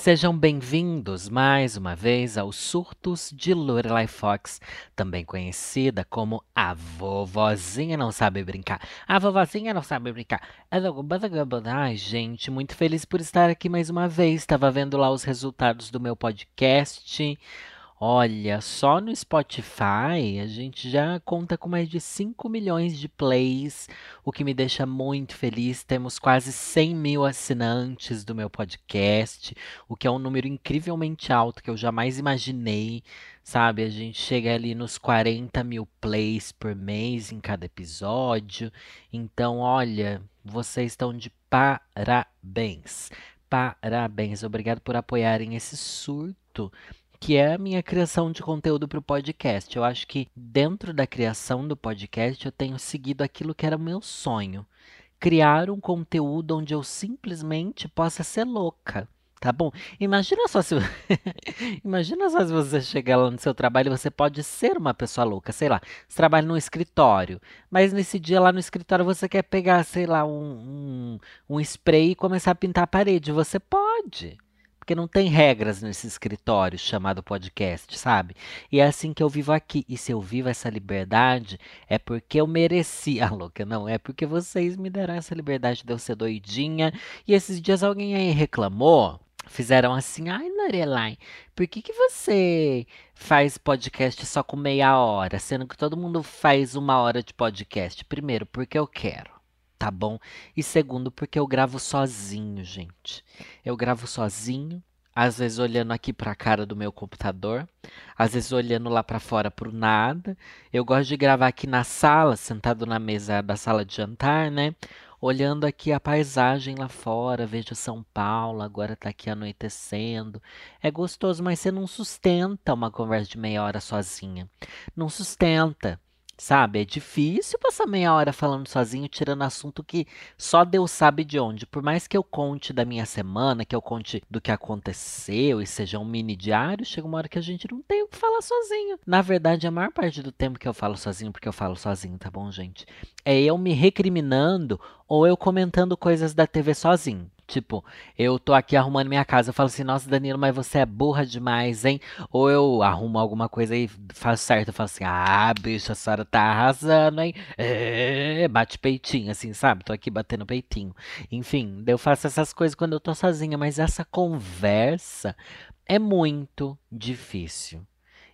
Sejam bem-vindos mais uma vez aos Surtos de Lorelai Fox, também conhecida como a vovozinha não sabe brincar. A vovozinha não sabe brincar. Ai, gente, muito feliz por estar aqui mais uma vez. Estava vendo lá os resultados do meu podcast. Olha, só no Spotify a gente já conta com mais de 5 milhões de plays, o que me deixa muito feliz. Temos quase 100 mil assinantes do meu podcast, o que é um número incrivelmente alto que eu jamais imaginei, sabe? A gente chega ali nos 40 mil plays por mês em cada episódio. Então, olha, vocês estão de parabéns. Parabéns, obrigado por apoiarem esse surto que é a minha criação de conteúdo para o podcast. Eu acho que dentro da criação do podcast eu tenho seguido aquilo que era o meu sonho. Criar um conteúdo onde eu simplesmente possa ser louca. Tá bom? Imagina só se Imagina só se você chegar lá no seu trabalho e você pode ser uma pessoa louca, sei lá. Você trabalha num escritório, mas nesse dia lá no escritório você quer pegar, sei lá, um, um, um spray e começar a pintar a parede. Você pode porque não tem regras nesse escritório chamado podcast, sabe? E é assim que eu vivo aqui. E se eu vivo essa liberdade, é porque eu mereci. Ah, louca, não, é porque vocês me deram essa liberdade de eu ser doidinha. E esses dias alguém aí reclamou. Fizeram assim, ai Lorelai, por que, que você faz podcast só com meia hora, sendo que todo mundo faz uma hora de podcast? Primeiro, porque eu quero tá bom? E segundo, porque eu gravo sozinho, gente. Eu gravo sozinho, às vezes olhando aqui para a cara do meu computador, às vezes olhando lá para fora pro nada. Eu gosto de gravar aqui na sala, sentado na mesa da sala de jantar, né? Olhando aqui a paisagem lá fora, vejo São Paulo, agora tá aqui anoitecendo. É gostoso, mas você não sustenta uma conversa de meia hora sozinha. Não sustenta. Sabe, é difícil passar meia hora falando sozinho, tirando assunto que só Deus sabe de onde. Por mais que eu conte da minha semana, que eu conte do que aconteceu e seja um mini diário, chega uma hora que a gente não tem o que falar sozinho. Na verdade, a maior parte do tempo que eu falo sozinho, porque eu falo sozinho, tá bom, gente? É eu me recriminando ou eu comentando coisas da TV sozinho. Tipo, eu tô aqui arrumando minha casa, eu falo assim, nossa, Danilo, mas você é burra demais, hein? Ou eu arrumo alguma coisa e faço certo, eu falo assim, ah, bicho, a senhora tá arrasando, hein? É, bate peitinho, assim, sabe? Tô aqui batendo peitinho. Enfim, eu faço essas coisas quando eu tô sozinha, mas essa conversa é muito difícil.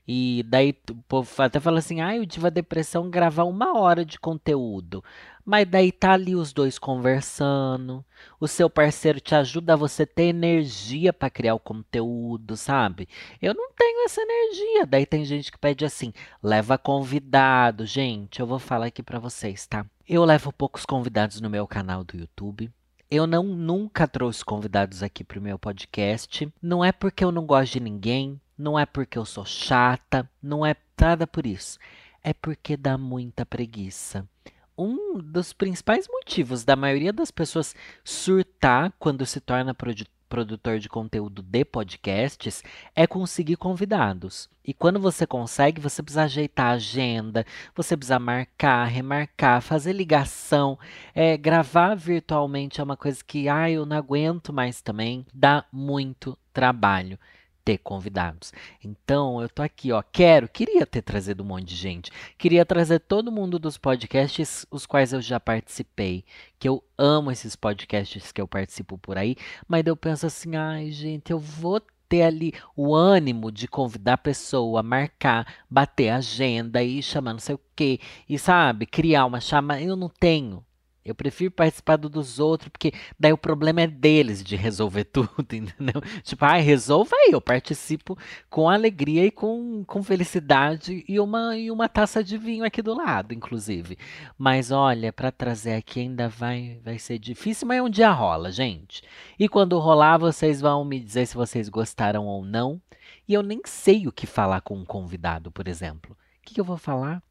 E daí o povo até fala assim, ah, eu tive a depressão gravar uma hora de conteúdo. Mas daí tá ali os dois conversando. O seu parceiro te ajuda a você ter energia para criar o conteúdo, sabe? Eu não tenho essa energia. Daí tem gente que pede assim: leva convidado. Gente, eu vou falar aqui para vocês, tá? Eu levo poucos convidados no meu canal do YouTube. Eu não nunca trouxe convidados aqui pro meu podcast. Não é porque eu não gosto de ninguém, não é porque eu sou chata, não é nada por isso. É porque dá muita preguiça. Um dos principais motivos da maioria das pessoas surtar quando se torna produtor de conteúdo de podcasts é conseguir convidados. E quando você consegue, você precisa ajeitar a agenda, você precisa marcar, remarcar, fazer ligação, é, gravar virtualmente é uma coisa que, ah, eu não aguento mais também, dá muito trabalho ter convidados. Então, eu tô aqui, ó, quero, queria ter trazido um monte de gente. Queria trazer todo mundo dos podcasts os quais eu já participei, que eu amo esses podcasts que eu participo por aí, mas eu penso assim, ai, gente, eu vou ter ali o ânimo de convidar a pessoa, marcar, bater agenda e chamar não sei o quê, e sabe, criar uma chama, eu não tenho. Eu prefiro participar do dos outros, porque daí o problema é deles de resolver tudo, entendeu? Tipo, ah, resolva aí, eu participo com alegria e com, com felicidade e uma, e uma taça de vinho aqui do lado, inclusive. Mas olha, para trazer aqui ainda vai, vai ser difícil, mas um dia rola, gente. E quando rolar, vocês vão me dizer se vocês gostaram ou não. E eu nem sei o que falar com um convidado, por exemplo. O que, que eu vou falar?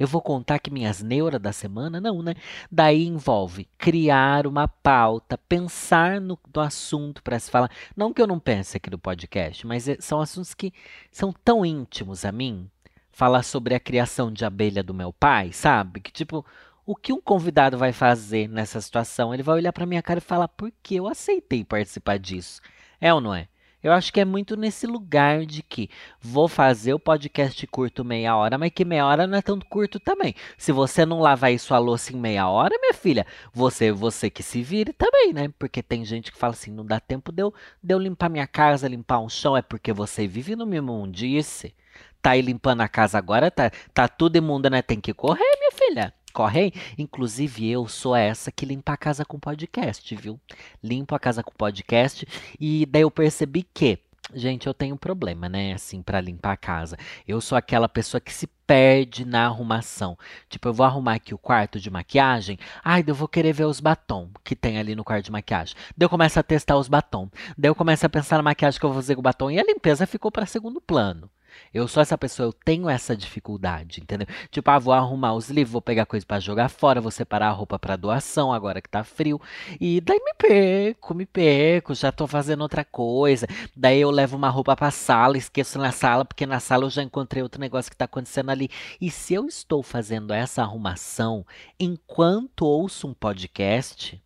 Eu vou contar que minhas neuras da semana? Não, né? Daí envolve criar uma pauta, pensar no, no assunto para se falar. Não que eu não pense aqui no podcast, mas é, são assuntos que são tão íntimos a mim. Falar sobre a criação de abelha do meu pai, sabe? Que tipo, o que um convidado vai fazer nessa situação? Ele vai olhar para minha cara e falar: por que eu aceitei participar disso? É ou não é? Eu acho que é muito nesse lugar de que vou fazer o podcast curto meia hora, mas que meia hora não é tanto curto também. Se você não lavar sua louça em meia hora, minha filha, você você que se vire também, né? Porque tem gente que fala assim, não dá tempo de eu, de eu limpar minha casa, limpar um chão, é porque você vive no mesmo mundice. Tá aí limpando a casa agora, tá, tá tudo imundo, né? Tem que correr, minha filha. Corre Inclusive, eu sou essa que limpa a casa com podcast, viu? Limpo a casa com podcast. E daí eu percebi que, gente, eu tenho um problema, né? Assim, para limpar a casa. Eu sou aquela pessoa que se perde na arrumação. Tipo, eu vou arrumar aqui o quarto de maquiagem. Ai, eu vou querer ver os batom que tem ali no quarto de maquiagem. Daí eu começo a testar os batom. Daí eu começo a pensar na maquiagem que eu vou fazer com o batom. E a limpeza ficou para segundo plano. Eu sou essa pessoa, eu tenho essa dificuldade, entendeu? Tipo, ah, vou arrumar os livros, vou pegar coisa para jogar fora, vou separar a roupa para doação agora que tá frio. E daí me perco, me perco, já tô fazendo outra coisa. Daí eu levo uma roupa pra sala, esqueço na sala, porque na sala eu já encontrei outro negócio que tá acontecendo ali. E se eu estou fazendo essa arrumação enquanto ouço um podcast,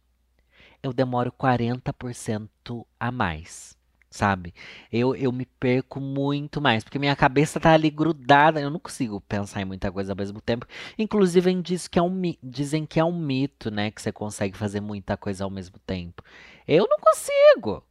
eu demoro 40% a mais sabe? Eu, eu me perco muito mais, porque minha cabeça tá ali grudada, eu não consigo pensar em muita coisa ao mesmo tempo. Inclusive, diz que é um, dizem que é um mito, né? Que você consegue fazer muita coisa ao mesmo tempo. Eu não consigo.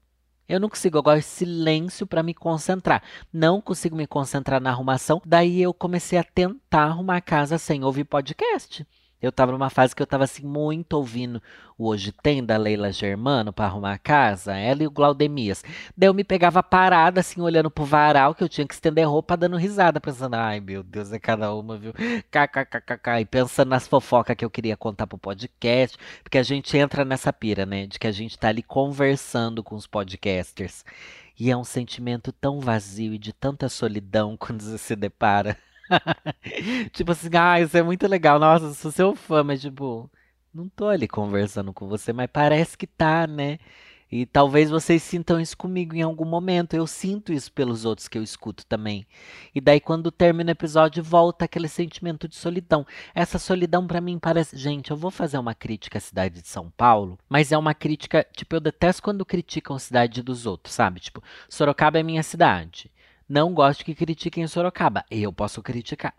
Eu não consigo, eu gosto de silêncio para me concentrar. Não consigo me concentrar na arrumação. Daí eu comecei a tentar arrumar a casa sem ouvir podcast. Eu tava numa fase que eu tava assim muito ouvindo o Hoje Tem da Leila Germano para arrumar a casa, ela e o Glaudemias. Daí eu me pegava parada assim olhando pro varal que eu tinha que estender roupa dando risada, pensando, ai meu Deus, é cada uma, viu? KKKKK, e pensando nas fofocas que eu queria contar pro podcast, porque a gente entra nessa pira, né, de que a gente tá ali conversando com os podcasters. E é um sentimento tão vazio e de tanta solidão quando você se depara. tipo assim, ah, isso é muito legal. Nossa, sou seu fã, mas tipo, não tô ali conversando com você, mas parece que tá, né? E talvez vocês sintam isso comigo em algum momento. Eu sinto isso pelos outros que eu escuto também. E daí, quando termina o episódio, volta aquele sentimento de solidão. Essa solidão, para mim, parece. Gente, eu vou fazer uma crítica à cidade de São Paulo, mas é uma crítica. Tipo, eu detesto quando criticam a cidade dos outros, sabe? Tipo, Sorocaba é minha cidade. Não gosto que critiquem Sorocaba. Eu posso criticar.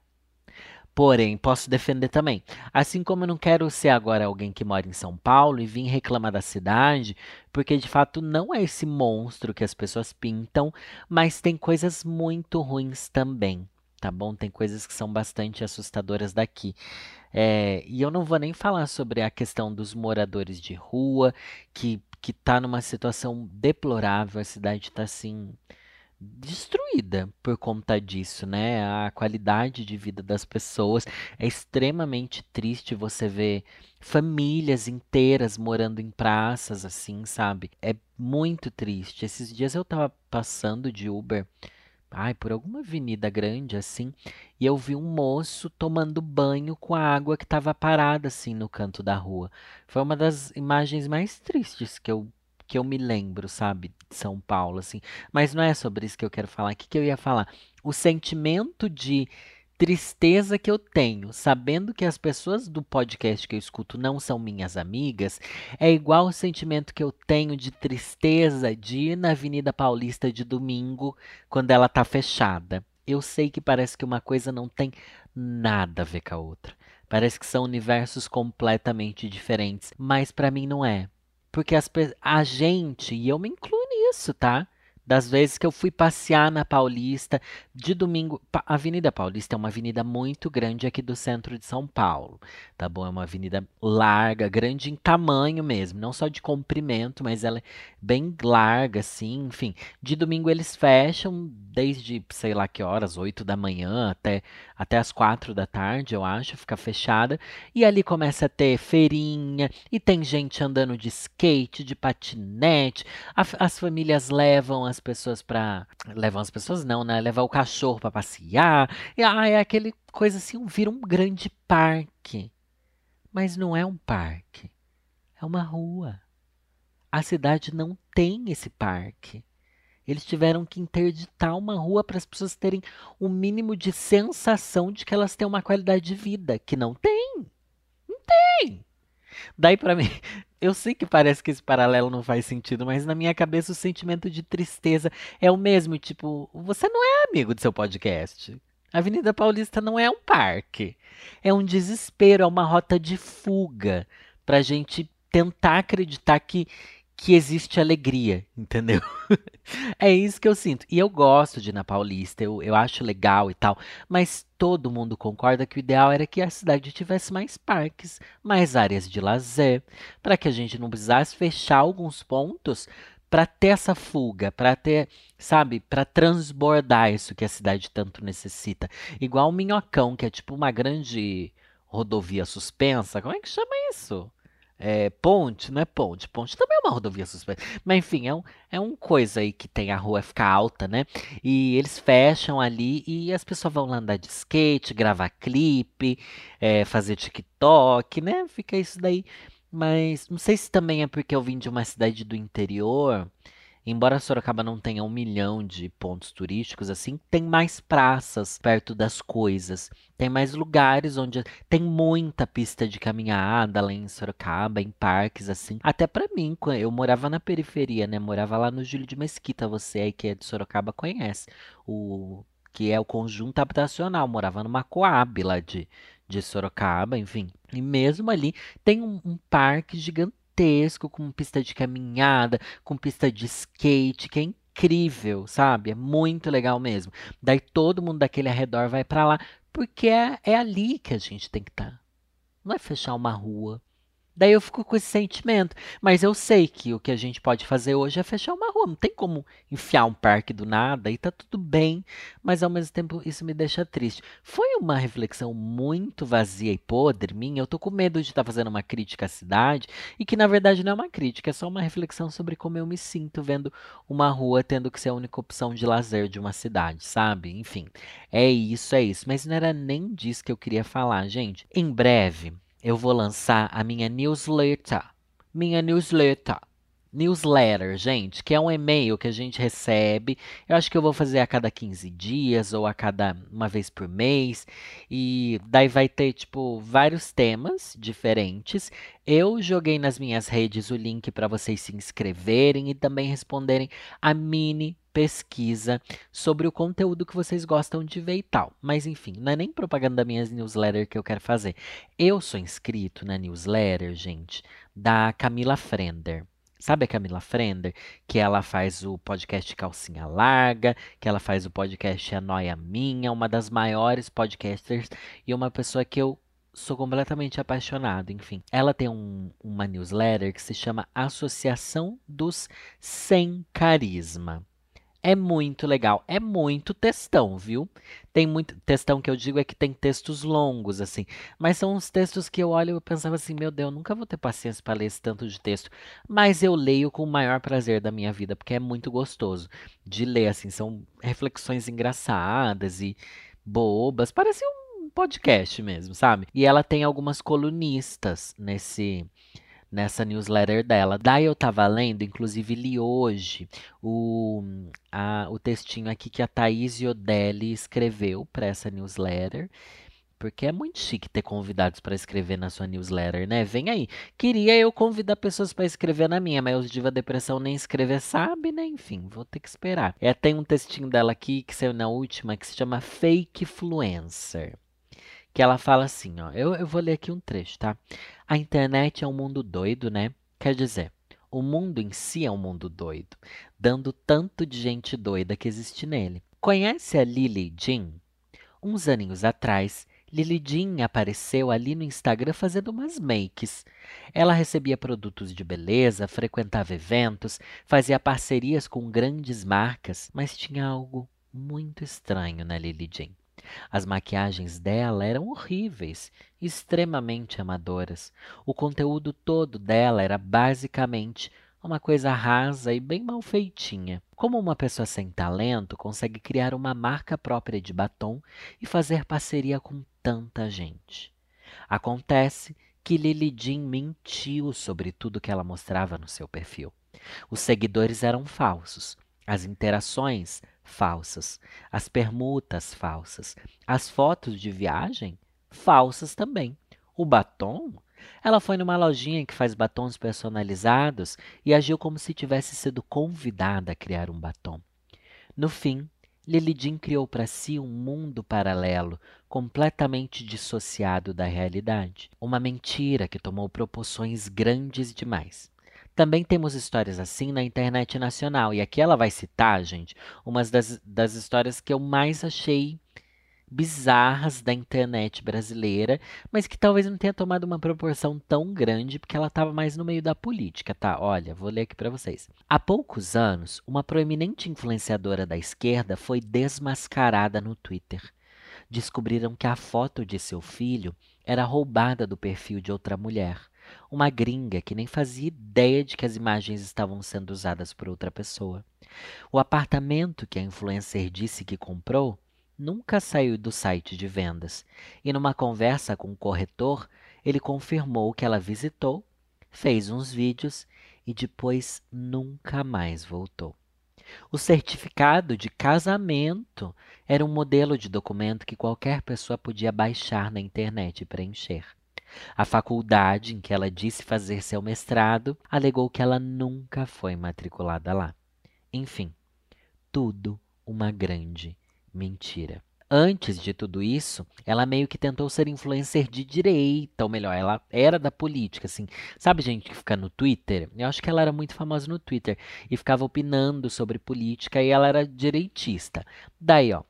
Porém, posso defender também. Assim como eu não quero ser agora alguém que mora em São Paulo e vir reclamar da cidade, porque de fato não é esse monstro que as pessoas pintam, mas tem coisas muito ruins também, tá bom? Tem coisas que são bastante assustadoras daqui. É, e eu não vou nem falar sobre a questão dos moradores de rua, que, que tá numa situação deplorável, a cidade está assim destruída por conta disso, né? A qualidade de vida das pessoas é extremamente triste você ver famílias inteiras morando em praças assim, sabe? É muito triste. Esses dias eu tava passando de Uber, ai, por alguma avenida grande assim, e eu vi um moço tomando banho com a água que estava parada assim no canto da rua. Foi uma das imagens mais tristes que eu que eu me lembro, sabe, de São Paulo, assim. Mas não é sobre isso que eu quero falar. O que, que eu ia falar? O sentimento de tristeza que eu tenho, sabendo que as pessoas do podcast que eu escuto não são minhas amigas, é igual o sentimento que eu tenho de tristeza de ir na Avenida Paulista de domingo quando ela tá fechada. Eu sei que parece que uma coisa não tem nada a ver com a outra. Parece que são universos completamente diferentes, mas para mim não é. Porque as, a gente, e eu me incluo nisso, tá? Das vezes que eu fui passear na Paulista, de domingo. A Avenida Paulista é uma avenida muito grande aqui do centro de São Paulo, tá bom? É uma avenida larga, grande em tamanho mesmo, não só de comprimento, mas ela é bem larga, assim, enfim. De domingo eles fecham desde sei lá que horas, 8 da manhã até, até as 4 da tarde, eu acho, fica fechada. E ali começa a ter feirinha, e tem gente andando de skate, de patinete, a, as famílias levam pessoas pra. Levam as pessoas não, né? Levar o cachorro pra passear. E ah, é aquele coisa assim, vira um grande parque. Mas não é um parque. É uma rua. A cidade não tem esse parque. Eles tiveram que interditar uma rua para as pessoas terem o um mínimo de sensação de que elas têm uma qualidade de vida, que não tem. Não tem. Daí para mim, eu sei que parece que esse paralelo não faz sentido, mas na minha cabeça o sentimento de tristeza é o mesmo, tipo, você não é amigo do seu podcast. A Avenida Paulista não é um parque. É um desespero, é uma rota de fuga pra gente tentar acreditar que que existe alegria, entendeu? É isso que eu sinto. E eu gosto de na Paulista, eu, eu acho legal e tal, mas todo mundo concorda que o ideal era que a cidade tivesse mais parques, mais áreas de lazer, para que a gente não precisasse fechar alguns pontos para ter essa fuga, para ter, sabe, para transbordar isso que a cidade tanto necessita. Igual o Minhocão, que é tipo uma grande rodovia suspensa. Como é que chama isso? É, ponte, não é ponte. Ponte também é uma rodovia suspensa. Mas enfim, é um, é um coisa aí que tem a rua ficar alta, né? E eles fecham ali e as pessoas vão lá andar de skate, gravar clipe, é, fazer TikTok, né? Fica isso daí. Mas não sei se também é porque eu vim de uma cidade do interior Embora Sorocaba não tenha um milhão de pontos turísticos, assim, tem mais praças perto das coisas. Tem mais lugares onde tem muita pista de caminhada lá em Sorocaba, em parques, assim. Até para mim, eu morava na periferia, né? Morava lá no Júlio de Mesquita, você aí que é de Sorocaba conhece. O que é o conjunto habitacional. Morava numa Coab lá de, de Sorocaba, enfim. E mesmo ali tem um, um parque gigantesco gigantesco, com pista de caminhada, com pista de skate, que é incrível, sabe? É muito legal mesmo. Daí todo mundo daquele arredor vai para lá, porque é, é ali que a gente tem que estar. Tá. Não é fechar uma rua, Daí eu fico com esse sentimento. Mas eu sei que o que a gente pode fazer hoje é fechar uma rua. Não tem como enfiar um parque do nada e tá tudo bem. Mas ao mesmo tempo isso me deixa triste. Foi uma reflexão muito vazia e podre minha. Eu tô com medo de estar tá fazendo uma crítica à cidade e que na verdade não é uma crítica, é só uma reflexão sobre como eu me sinto vendo uma rua tendo que ser a única opção de lazer de uma cidade, sabe? Enfim, é isso, é isso. Mas não era nem disso que eu queria falar, gente. Em breve eu vou lançar a minha newsletter. Minha newsletter. Newsletter, gente, que é um e-mail que a gente recebe. Eu acho que eu vou fazer a cada 15 dias ou a cada uma vez por mês. E daí vai ter, tipo, vários temas diferentes. Eu joguei nas minhas redes o link para vocês se inscreverem e também responderem a mini pesquisa sobre o conteúdo que vocês gostam de ver e tal. Mas enfim, não é nem propaganda da minha newsletter que eu quero fazer. Eu sou inscrito na newsletter, gente, da Camila Frender. Sabe a Camila Frender? Que ela faz o podcast Calcinha Larga, que ela faz o podcast A Noia Minha, uma das maiores podcasters e uma pessoa que eu sou completamente apaixonado, enfim. Ela tem um, uma newsletter que se chama Associação dos Sem Carisma. É muito legal. É muito textão, viu? Tem muito. Textão que eu digo é que tem textos longos, assim. Mas são uns textos que eu olho e pensava assim: meu Deus, nunca vou ter paciência para ler esse tanto de texto. Mas eu leio com o maior prazer da minha vida, porque é muito gostoso de ler, assim. São reflexões engraçadas e bobas. Parece um podcast mesmo, sabe? E ela tem algumas colunistas nesse nessa newsletter dela. Daí eu tava lendo, inclusive li hoje o, a, o textinho aqui que a Thaís Iodelli escreveu para essa newsletter. Porque é muito chique ter convidados para escrever na sua newsletter, né? Vem aí. Queria eu convidar pessoas para escrever na minha, mas os Diva Depressão nem escrever sabe, né? Enfim, vou ter que esperar. É, tem um textinho dela aqui que saiu na última que se chama Fake Influencer que ela fala assim, ó. Eu, eu vou ler aqui um trecho, tá? A internet é um mundo doido, né? Quer dizer, o mundo em si é um mundo doido, dando tanto de gente doida que existe nele. Conhece a Lily Jean? Uns aninhos atrás, Lily Jean apareceu ali no Instagram fazendo umas makes. Ela recebia produtos de beleza, frequentava eventos, fazia parcerias com grandes marcas, mas tinha algo muito estranho na Lily Jean. As maquiagens dela eram horríveis, extremamente amadoras. O conteúdo todo dela era basicamente uma coisa rasa e bem mal feitinha. Como uma pessoa sem talento consegue criar uma marca própria de batom e fazer parceria com tanta gente? Acontece que Lily Jean mentiu sobre tudo que ela mostrava no seu perfil. Os seguidores eram falsos, as interações falsas, as permutas falsas, as fotos de viagem falsas também. O batom? Ela foi numa lojinha que faz batons personalizados e agiu como se tivesse sido convidada a criar um batom. No fim, Lily Jean criou para si um mundo paralelo, completamente dissociado da realidade. Uma mentira que tomou proporções grandes demais. Também temos histórias assim na internet nacional. E aqui ela vai citar, gente, umas das, das histórias que eu mais achei bizarras da internet brasileira, mas que talvez não tenha tomado uma proporção tão grande porque ela estava mais no meio da política, tá? Olha, vou ler aqui para vocês. Há poucos anos, uma proeminente influenciadora da esquerda foi desmascarada no Twitter. Descobriram que a foto de seu filho era roubada do perfil de outra mulher, uma gringa que nem fazia ideia de que as imagens estavam sendo usadas por outra pessoa. O apartamento que a influencer disse que comprou nunca saiu do site de vendas, e numa conversa com o corretor, ele confirmou que ela visitou, fez uns vídeos e depois nunca mais voltou. O certificado de casamento era um modelo de documento que qualquer pessoa podia baixar na internet e preencher. A faculdade em que ela disse fazer seu mestrado alegou que ela nunca foi matriculada lá. Enfim, tudo uma grande Mentira. Antes de tudo isso, ela meio que tentou ser influencer de direita, ou melhor, ela era da política, assim. Sabe gente que fica no Twitter? Eu acho que ela era muito famosa no Twitter e ficava opinando sobre política e ela era direitista. Daí, ó,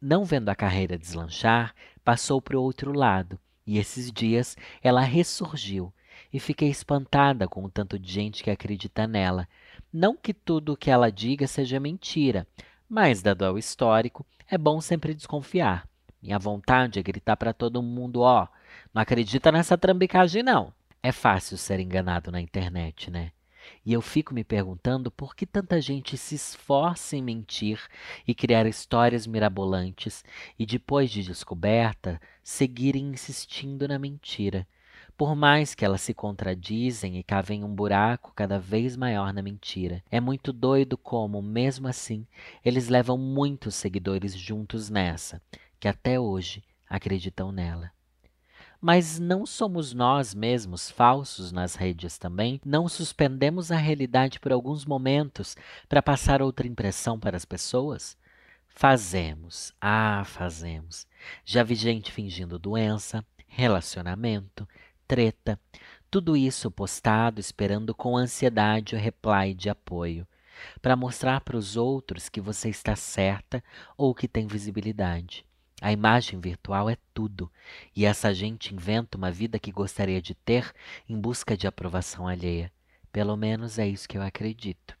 não vendo a carreira deslanchar, passou para o outro lado. E esses dias ela ressurgiu e fiquei espantada com o tanto de gente que acredita nela. Não que tudo o que ela diga seja mentira, mas, dado ao histórico, é bom sempre desconfiar. Minha vontade é gritar para todo mundo: ó, oh, não acredita nessa trambicagem, não. É fácil ser enganado na internet, né? E eu fico me perguntando por que tanta gente se esforça em mentir e criar histórias mirabolantes e, depois de descoberta, seguirem insistindo na mentira. Por mais que elas se contradizem e cavem um buraco cada vez maior na mentira, é muito doido como, mesmo assim, eles levam muitos seguidores juntos nessa, que até hoje acreditam nela. Mas não somos nós mesmos falsos nas redes também? Não suspendemos a realidade por alguns momentos para passar outra impressão para as pessoas? Fazemos, ah, fazemos. Já vi gente fingindo doença, relacionamento, treta. Tudo isso postado esperando com ansiedade o reply de apoio, para mostrar para os outros que você está certa ou que tem visibilidade. A imagem virtual é tudo, e essa gente inventa uma vida que gostaria de ter em busca de aprovação alheia. Pelo menos é isso que eu acredito.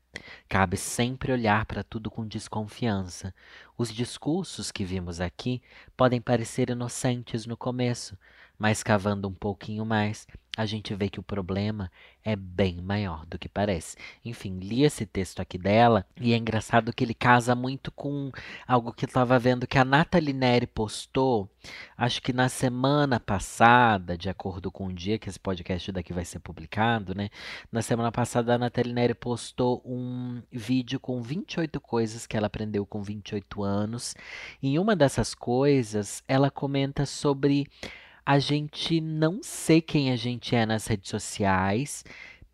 Cabe sempre olhar para tudo com desconfiança. Os discursos que vimos aqui podem parecer inocentes no começo, mas cavando um pouquinho mais, a gente vê que o problema é bem maior do que parece. Enfim, li esse texto aqui dela e é engraçado que ele casa muito com algo que eu estava vendo que a Nathalie Neri postou, acho que na semana passada, de acordo com o dia que esse podcast daqui vai ser publicado, né? Na semana passada, a Nathalie Neri postou um vídeo com 28 coisas que ela aprendeu com 28 anos. Em uma dessas coisas, ela comenta sobre a gente não ser quem a gente é nas redes sociais,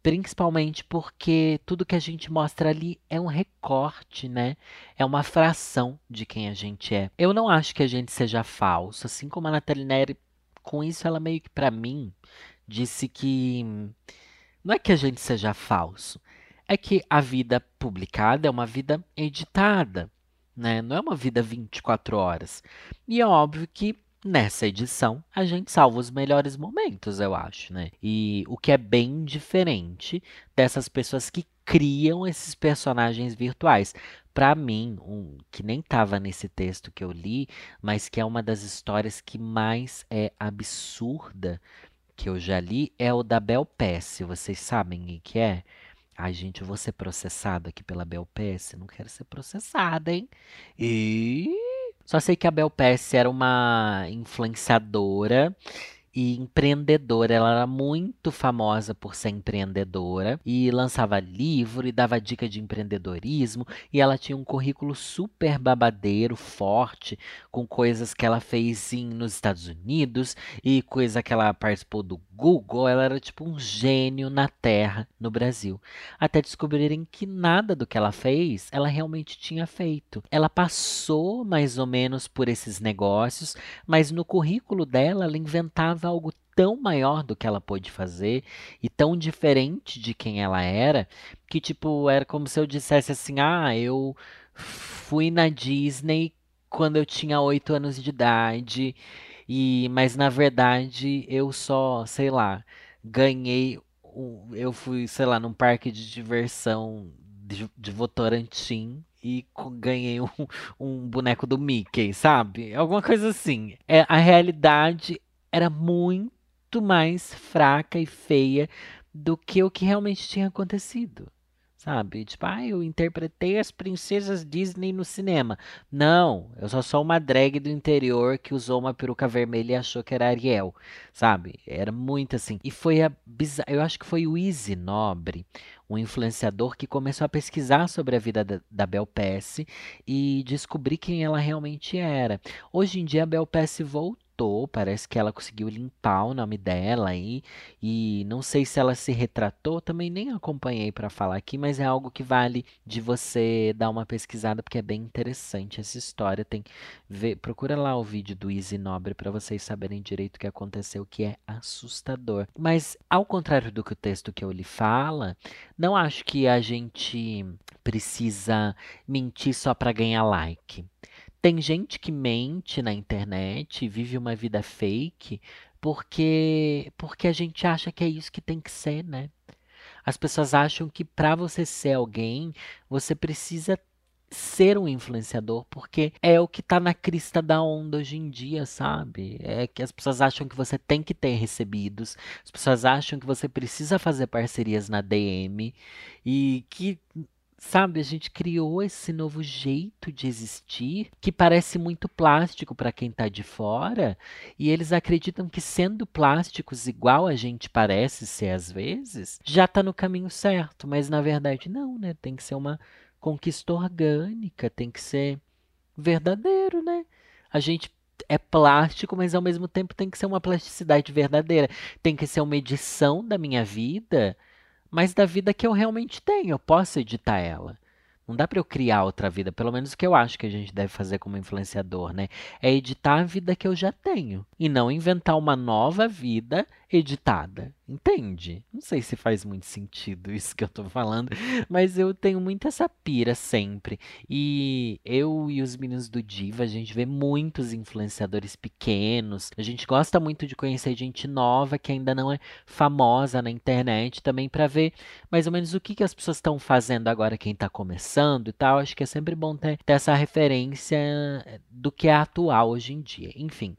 principalmente porque tudo que a gente mostra ali é um recorte, né? É uma fração de quem a gente é. Eu não acho que a gente seja falso, assim como a Nathalie Neri, com isso ela meio que para mim disse que não é que a gente seja falso, é que a vida publicada é uma vida editada, né? Não é uma vida 24 horas. E é óbvio que Nessa edição, a gente salva os melhores momentos, eu acho, né? E o que é bem diferente dessas pessoas que criam esses personagens virtuais. Para mim, um que nem estava nesse texto que eu li, mas que é uma das histórias que mais é absurda que eu já li, é o da Bel Pesce. Vocês sabem o que é? Ai, gente, eu vou ser processado aqui pela Belpes? Não quero ser processada, hein? E. Só sei que a Belpes era uma influenciadora e empreendedora. Ela era muito famosa por ser empreendedora e lançava livro e dava dica de empreendedorismo. E ela tinha um currículo super babadeiro, forte, com coisas que ela fez em, nos Estados Unidos e coisa que ela participou do Google. Ela era tipo um gênio na Terra no Brasil. Até descobrirem que nada do que ela fez ela realmente tinha feito. Ela passou mais ou menos por esses negócios, mas no currículo dela ela inventava algo tão maior do que ela pôde fazer e tão diferente de quem ela era, que tipo, era como se eu dissesse assim: "Ah, eu fui na Disney quando eu tinha oito anos de idade, e mas na verdade eu só, sei lá, ganhei eu fui, sei lá, num parque de diversão de, de Votorantim e ganhei um, um boneco do Mickey, sabe? Alguma coisa assim. É, a realidade era muito mais fraca e feia do que o que realmente tinha acontecido. Sabe? Tipo, ah, eu interpretei as princesas Disney no cinema. Não, eu só sou uma drag do interior que usou uma peruca vermelha e achou que era Ariel. Sabe? Era muito assim. E foi a bizarra. Eu acho que foi o Easy Nobre, um influenciador que começou a pesquisar sobre a vida da, da Bel Pesce e descobrir quem ela realmente era. Hoje em dia a Bel Pesce voltou parece que ela conseguiu limpar o nome dela aí, e não sei se ela se retratou, também nem acompanhei para falar aqui, mas é algo que vale de você dar uma pesquisada porque é bem interessante essa história. Tem ver, procura lá o vídeo do Easy Nobre para vocês saberem direito o que aconteceu, que é assustador. Mas ao contrário do que o texto que eu lhe fala, não acho que a gente precisa mentir só para ganhar like. Tem gente que mente na internet, vive uma vida fake, porque porque a gente acha que é isso que tem que ser, né? As pessoas acham que para você ser alguém, você precisa ser um influenciador, porque é o que tá na crista da onda hoje em dia, sabe? É que as pessoas acham que você tem que ter recebidos, as pessoas acham que você precisa fazer parcerias na DM e que Sabe, a gente criou esse novo jeito de existir que parece muito plástico para quem está de fora, e eles acreditam que sendo plásticos igual a gente parece ser às vezes, já está no caminho certo, mas na verdade não, né? Tem que ser uma conquista orgânica, tem que ser verdadeiro, né? A gente é plástico, mas ao mesmo tempo tem que ser uma plasticidade verdadeira. Tem que ser uma edição da minha vida mas da vida que eu realmente tenho. Eu posso editar ela. Não dá para eu criar outra vida, pelo menos o que eu acho que a gente deve fazer como influenciador, né? É editar a vida que eu já tenho e não inventar uma nova vida editada. Entende? Não sei se faz muito sentido isso que eu tô falando, mas eu tenho muito essa pira sempre. E eu e os meninos do Diva, a gente vê muitos influenciadores pequenos. A gente gosta muito de conhecer gente nova que ainda não é famosa na internet também para ver mais ou menos o que, que as pessoas estão fazendo agora, quem tá começando e tal. Acho que é sempre bom ter, ter essa referência do que é atual hoje em dia. Enfim.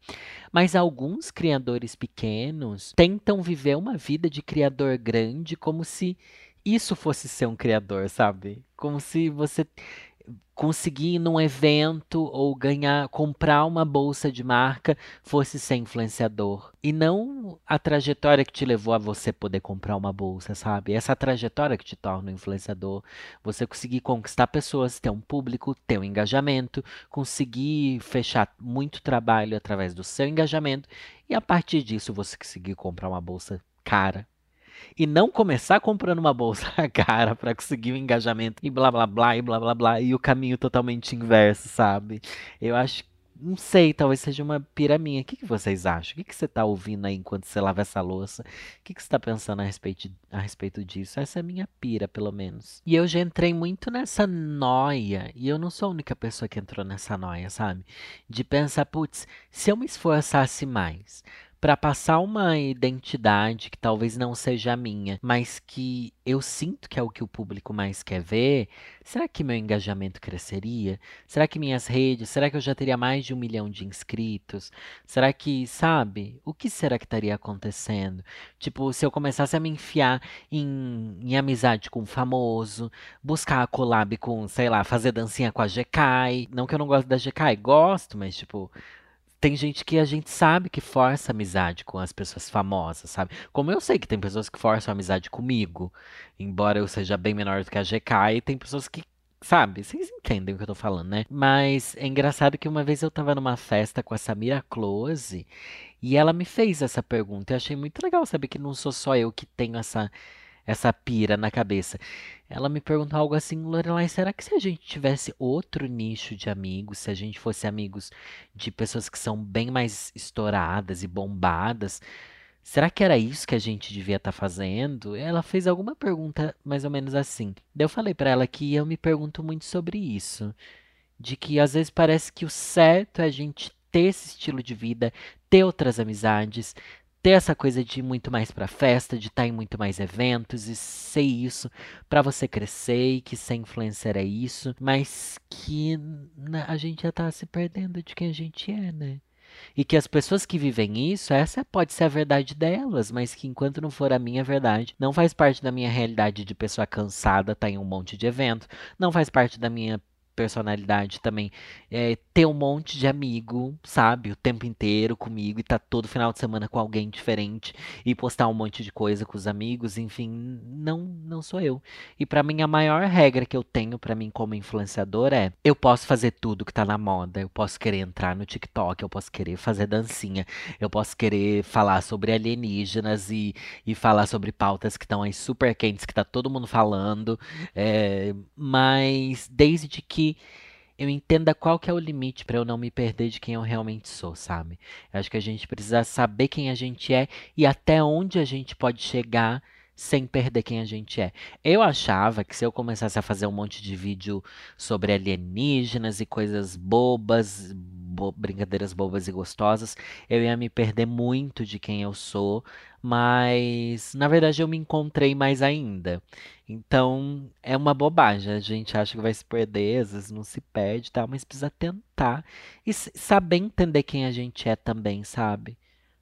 Mas alguns criadores pequenos tentam viver uma vida de criador grande como se isso fosse ser um criador, sabe? Como se você conseguir ir num evento ou ganhar, comprar uma bolsa de marca fosse ser influenciador. E não a trajetória que te levou a você poder comprar uma bolsa, sabe? Essa trajetória que te torna um influenciador. Você conseguir conquistar pessoas, ter um público, ter um engajamento, conseguir fechar muito trabalho através do seu engajamento e a partir disso você conseguir comprar uma bolsa cara e não começar comprando uma bolsa cara para conseguir o um engajamento e blá blá blá e blá blá blá e o caminho totalmente inverso, sabe? Eu acho não sei, talvez seja uma pira minha. O que, que vocês acham? O que, que você está ouvindo aí enquanto você lava essa louça? O que, que você está pensando a respeito, a respeito disso? Essa é a minha pira, pelo menos. E eu já entrei muito nessa noia, e eu não sou a única pessoa que entrou nessa noia, sabe? De pensar, putz, se eu me esforçasse mais para passar uma identidade que talvez não seja a minha, mas que eu sinto que é o que o público mais quer ver, será que meu engajamento cresceria? Será que minhas redes, será que eu já teria mais de um milhão de inscritos? Será que, sabe, o que será que estaria acontecendo? Tipo, se eu começasse a me enfiar em, em amizade com um famoso, buscar a collab com, sei lá, fazer dancinha com a GK, não que eu não gosto da GK, gosto, mas tipo tem gente que a gente sabe que força amizade com as pessoas famosas, sabe? Como eu sei que tem pessoas que forçam amizade comigo, embora eu seja bem menor do que a GK, e tem pessoas que, sabe? Vocês entendem o que eu tô falando, né? Mas é engraçado que uma vez eu tava numa festa com a Samira Close e ela me fez essa pergunta. Eu achei muito legal saber que não sou só eu que tenho essa essa pira na cabeça. Ela me perguntou algo assim, Lorelai, será que se a gente tivesse outro nicho de amigos, se a gente fosse amigos de pessoas que são bem mais estouradas e bombadas, será que era isso que a gente devia estar tá fazendo? Ela fez alguma pergunta mais ou menos assim. Daí eu falei para ela que eu me pergunto muito sobre isso, de que às vezes parece que o certo é a gente ter esse estilo de vida, ter outras amizades, ter essa coisa de ir muito mais para festa, de estar tá em muito mais eventos e ser isso para você crescer e que ser influencer é isso, mas que a gente já tá se perdendo de quem a gente é, né? E que as pessoas que vivem isso, essa pode ser a verdade delas, mas que enquanto não for a minha verdade, não faz parte da minha realidade de pessoa cansada, tá em um monte de evento, não faz parte da minha personalidade também é, ter um monte de amigo, sabe? O tempo inteiro comigo e tá todo final de semana com alguém diferente e postar um monte de coisa com os amigos, enfim, não não sou eu. E para mim a maior regra que eu tenho para mim como influenciador é: eu posso fazer tudo que tá na moda, eu posso querer entrar no TikTok, eu posso querer fazer dancinha, eu posso querer falar sobre alienígenas e, e falar sobre pautas que estão aí super quentes que tá todo mundo falando, é, mas desde que que eu entenda qual que é o limite para eu não me perder de quem eu realmente sou, sabe? Eu acho que a gente precisa saber quem a gente é e até onde a gente pode chegar sem perder quem a gente é. Eu achava que se eu começasse a fazer um monte de vídeo sobre alienígenas e coisas bobas, bo brincadeiras bobas e gostosas, eu ia me perder muito de quem eu sou, mas na verdade eu me encontrei mais ainda. Então é uma bobagem, a gente acha que vai se perder, às vezes não se perde, tá? Mas precisa tentar e saber entender quem a gente é também, sabe?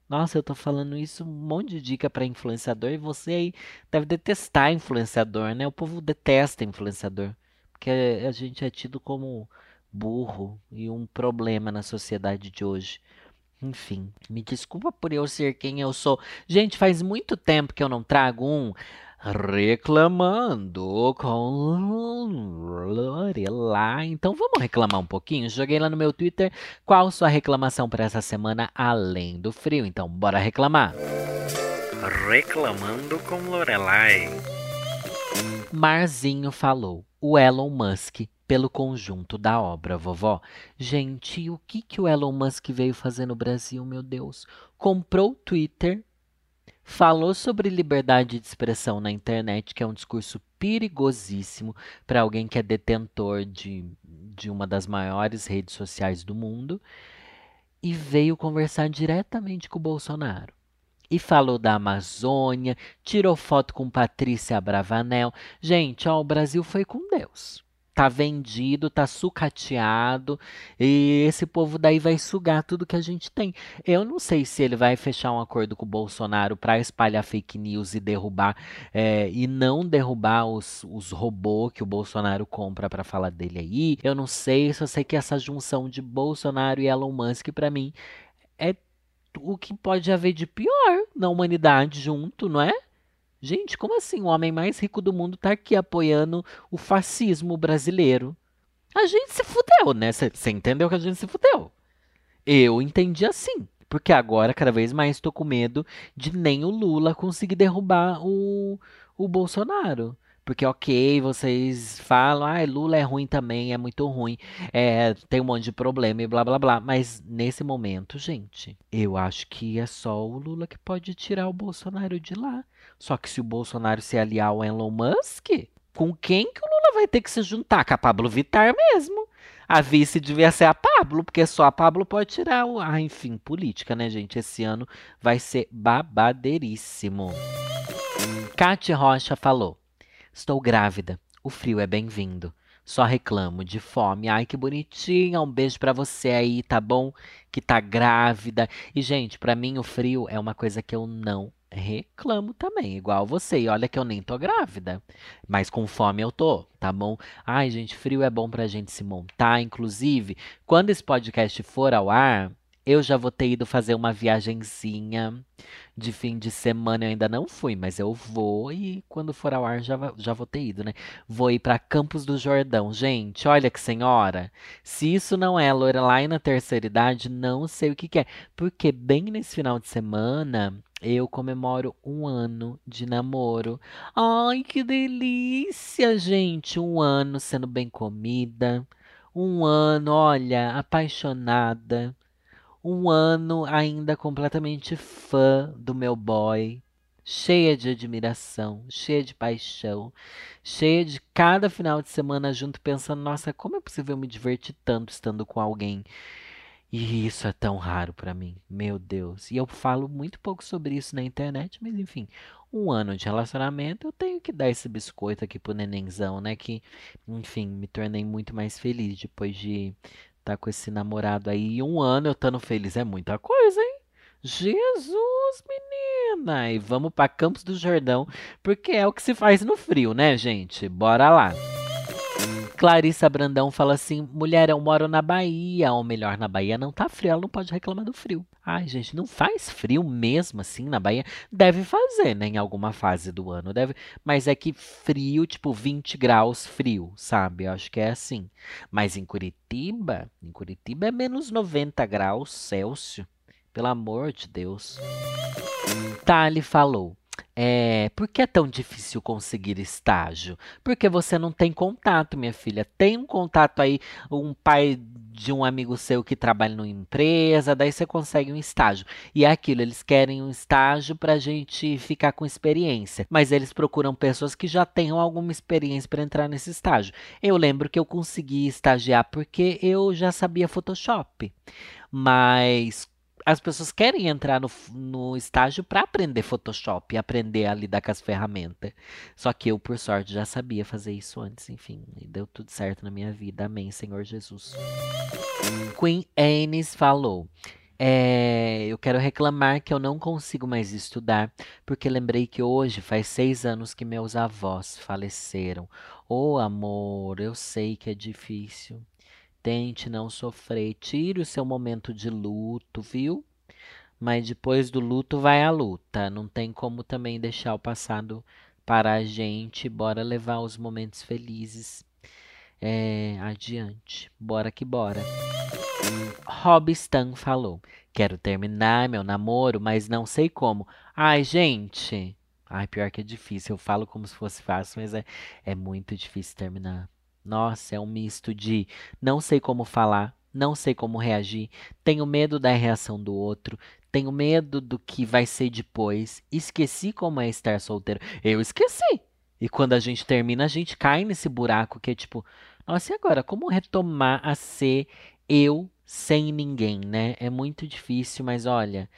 Nossa, eu tô falando isso, um monte de dica para influenciador e você aí deve detestar influenciador, né? O povo detesta influenciador, porque a gente é tido como burro e um problema na sociedade de hoje. Enfim, me desculpa por eu ser quem eu sou. Gente, faz muito tempo que eu não trago um reclamando com Lorelai. Então vamos reclamar um pouquinho? Joguei lá no meu Twitter qual sua reclamação para essa semana além do frio. Então bora reclamar. Reclamando com Lorelai. Marzinho falou. O Elon Musk pelo conjunto da obra, vovó. Gente, o que que o Elon Musk veio fazer no Brasil, meu Deus? Comprou o Twitter falou sobre liberdade de expressão na internet, que é um discurso perigosíssimo para alguém que é detentor de, de uma das maiores redes sociais do mundo, e veio conversar diretamente com o Bolsonaro. E falou da Amazônia, tirou foto com Patrícia Bravanel. Gente, ó, o Brasil foi com Deus tá vendido, tá sucateado, e esse povo daí vai sugar tudo que a gente tem. Eu não sei se ele vai fechar um acordo com o Bolsonaro para espalhar fake news e derrubar, é, e não derrubar os, os robôs que o Bolsonaro compra para falar dele aí. Eu não sei, só sei que essa junção de Bolsonaro e Elon Musk, para mim, é o que pode haver de pior na humanidade junto, não é? Gente, como assim o homem mais rico do mundo tá aqui apoiando o fascismo brasileiro? A gente se fudeu, né? Você entendeu que a gente se fudeu? Eu entendi assim. Porque agora, cada vez mais, estou com medo de nem o Lula conseguir derrubar o, o Bolsonaro. Porque, ok, vocês falam, ah, Lula é ruim também, é muito ruim, é, tem um monte de problema e blá blá blá. Mas nesse momento, gente, eu acho que é só o Lula que pode tirar o Bolsonaro de lá. Só que se o Bolsonaro se aliar ao Elon Musk, com quem que o Lula vai ter que se juntar? Com a Pablo Vittar mesmo. A vice devia ser a Pablo, porque só a Pablo pode tirar o. Ah, enfim, política, né, gente? Esse ano vai ser babadeiríssimo. Kate Rocha falou: Estou grávida. O frio é bem-vindo. Só reclamo de fome. Ai, que bonitinha. Um beijo para você aí, tá bom? Que tá grávida. E, gente, para mim o frio é uma coisa que eu não reclamo também, igual você. E olha que eu nem tô grávida, mas com fome eu tô, tá bom? Ai, gente, frio é bom pra gente se montar. Inclusive, quando esse podcast for ao ar, eu já vou ter ido fazer uma viagenzinha de fim de semana. Eu ainda não fui, mas eu vou e quando for ao ar já, já vou ter ido, né? Vou ir para Campos do Jordão. Gente, olha que senhora. Se isso não é Lorelai na terceira idade, não sei o que, que é. Porque bem nesse final de semana eu comemoro um ano de namoro. Ai, que delícia, gente! Um ano sendo bem comida. Um ano, olha, apaixonada um ano ainda completamente fã do meu boy, cheia de admiração, cheia de paixão, cheia de cada final de semana junto pensando, nossa, como é possível me divertir tanto estando com alguém? E isso é tão raro para mim, meu Deus. E eu falo muito pouco sobre isso na internet, mas enfim, um ano de relacionamento, eu tenho que dar esse biscoito aqui pro nenenzão, né? Que, enfim, me tornei muito mais feliz depois de tá com esse namorado aí um ano eu estando feliz é muita coisa, hein? Jesus, menina! E vamos para Campos do Jordão, porque é o que se faz no frio, né, gente? Bora lá. Clarissa Brandão fala assim: mulher, eu moro na Bahia, ou melhor, na Bahia não tá frio, ela não pode reclamar do frio. Ai, gente, não faz frio mesmo assim na Bahia? Deve fazer, né, em alguma fase do ano, deve. Mas é que frio, tipo 20 graus frio, sabe? Eu acho que é assim. Mas em Curitiba, em Curitiba é menos 90 graus Celsius. Pelo amor de Deus. Tali falou: é, por que é tão difícil conseguir estágio? Porque você não tem contato, minha filha. Tem um contato aí, um pai de um amigo seu que trabalha numa empresa, daí você consegue um estágio. E é aquilo, eles querem um estágio para a gente ficar com experiência, mas eles procuram pessoas que já tenham alguma experiência para entrar nesse estágio. Eu lembro que eu consegui estagiar porque eu já sabia Photoshop. Mas as pessoas querem entrar no, no estágio para aprender Photoshop, aprender a lidar com as ferramentas. Só que eu, por sorte, já sabia fazer isso antes, enfim, deu tudo certo na minha vida. Amém, Senhor Jesus. Queen Annes falou. É, eu quero reclamar que eu não consigo mais estudar, porque lembrei que hoje faz seis anos que meus avós faleceram. Oh, amor, eu sei que é difícil. Tente não sofrer. Tire o seu momento de luto, viu? Mas depois do luto vai a luta. Não tem como também deixar o passado para a gente. Bora levar os momentos felizes é, adiante. Bora que bora. Rob Stan falou: Quero terminar meu namoro, mas não sei como. Ai, gente. Ai, pior que é difícil. Eu falo como se fosse fácil, mas é, é muito difícil terminar. Nossa, é um misto de não sei como falar, não sei como reagir, tenho medo da reação do outro, tenho medo do que vai ser depois, esqueci como é estar solteiro. Eu esqueci. E quando a gente termina, a gente cai nesse buraco que é tipo, nossa, e agora? Como retomar a ser eu sem ninguém, né? É muito difícil, mas olha,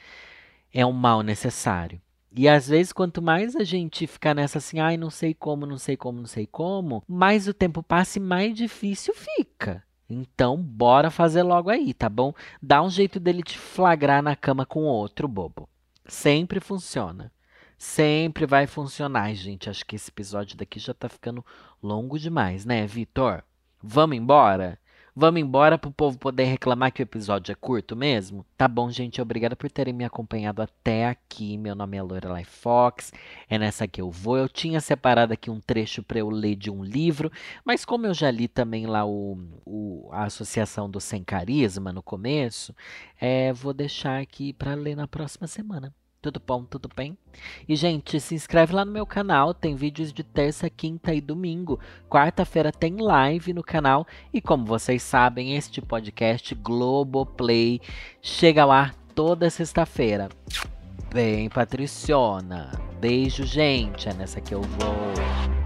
é um mal necessário. E às vezes, quanto mais a gente ficar nessa assim, ai, não sei como, não sei como, não sei como, mais o tempo passa e mais difícil fica. Então, bora fazer logo aí, tá bom? Dá um jeito dele te flagrar na cama com outro bobo. Sempre funciona. Sempre vai funcionar. gente, acho que esse episódio daqui já tá ficando longo demais, né, Vitor? Vamos embora? Vamos embora pro povo poder reclamar que o episódio é curto mesmo? Tá bom, gente. Obrigada por terem me acompanhado até aqui. Meu nome é Lorelai Fox. É nessa que eu vou. Eu tinha separado aqui um trecho para eu ler de um livro, mas como eu já li também lá o, o a Associação do Sem Carisma no começo, é, vou deixar aqui para ler na próxima semana. Tudo bom, tudo bem? E, gente, se inscreve lá no meu canal. Tem vídeos de terça, quinta e domingo. Quarta-feira tem live no canal. E como vocês sabem, este podcast Globoplay chega ar toda sexta-feira. Bem, Patriciona. Beijo, gente. É nessa que eu vou.